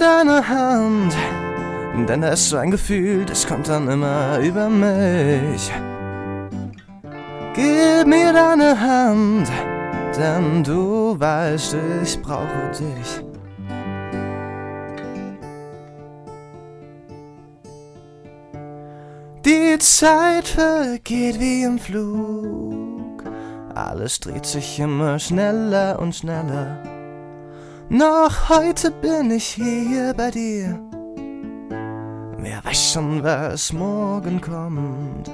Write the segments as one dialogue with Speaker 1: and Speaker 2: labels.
Speaker 1: deine Hand, denn da ist so ein Gefühl, das kommt dann immer über mich. Gib mir deine Hand, denn du weißt, ich brauche dich. Die Zeit vergeht wie im Flug, alles dreht sich immer schneller und schneller. Noch heute bin ich hier bei dir. Wer weiß schon, was morgen kommt.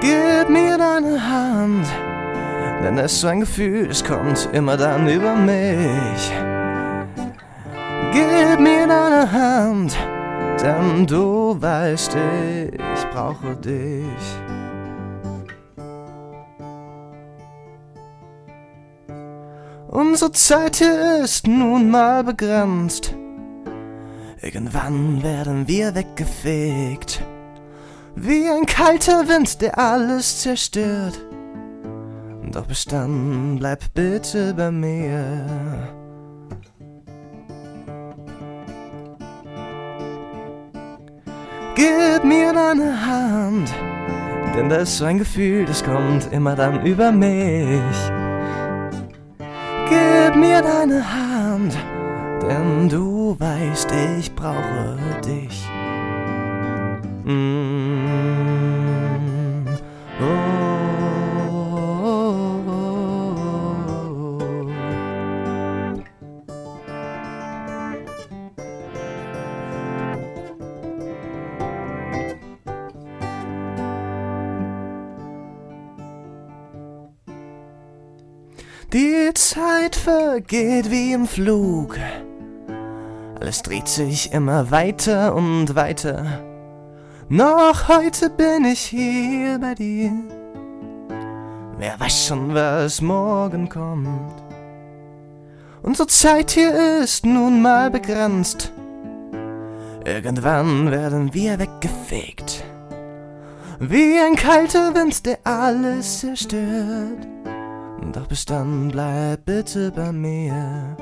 Speaker 1: Gib mir deine Hand, denn es ist so ein Gefühl, es kommt immer dann über mich. Gib mir deine Hand, denn du weißt, ich brauche dich. Unsere Zeit ist nun mal begrenzt. Irgendwann werden wir weggefegt. Wie ein kalter Wind, der alles zerstört. Doch bis dann bleib bitte bei mir. Gib mir deine Hand, denn das ist so ein Gefühl, das kommt immer dann über mich. Gib mir deine Hand, denn du weißt, ich brauche dich. Mm. Die Zeit vergeht wie im Flug. Alles dreht sich immer weiter und weiter. Noch heute bin ich hier bei dir. Wer weiß schon, was morgen kommt. Unsere Zeit hier ist nun mal begrenzt. Irgendwann werden wir weggefegt. Wie ein kalter Wind, der alles zerstört. Doch bis dann bleib bitte bei mir.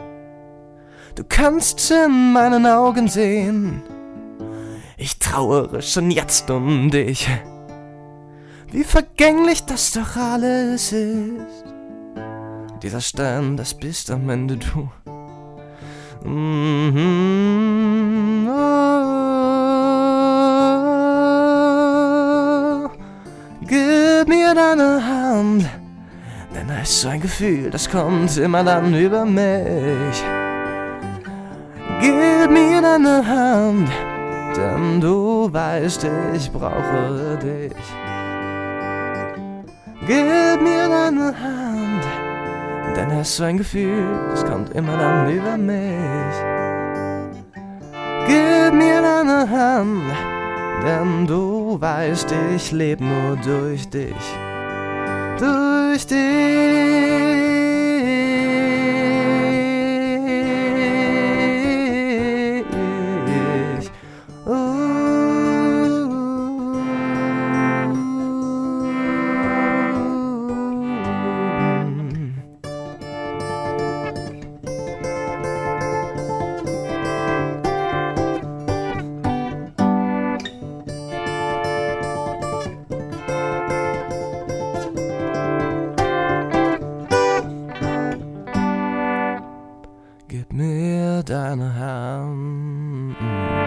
Speaker 1: Du kannst in meinen Augen sehen, ich trauere schon jetzt um dich. Wie vergänglich das doch alles ist. Dieser Stern, das bist am Ende du. Mhm. Oh. Gib mir deine Hand, denn da ist so ein Gefühl, das kommt immer dann über mich. Gib mir deine Hand, denn du weißt, ich brauche dich. Gib mir deine Hand, denn es ist so ein Gefühl, das kommt immer dann über mich. Gib mir deine Hand, denn du weißt, ich lebe nur durch dich. Durch dich. Gib mir deine Hand. Mm.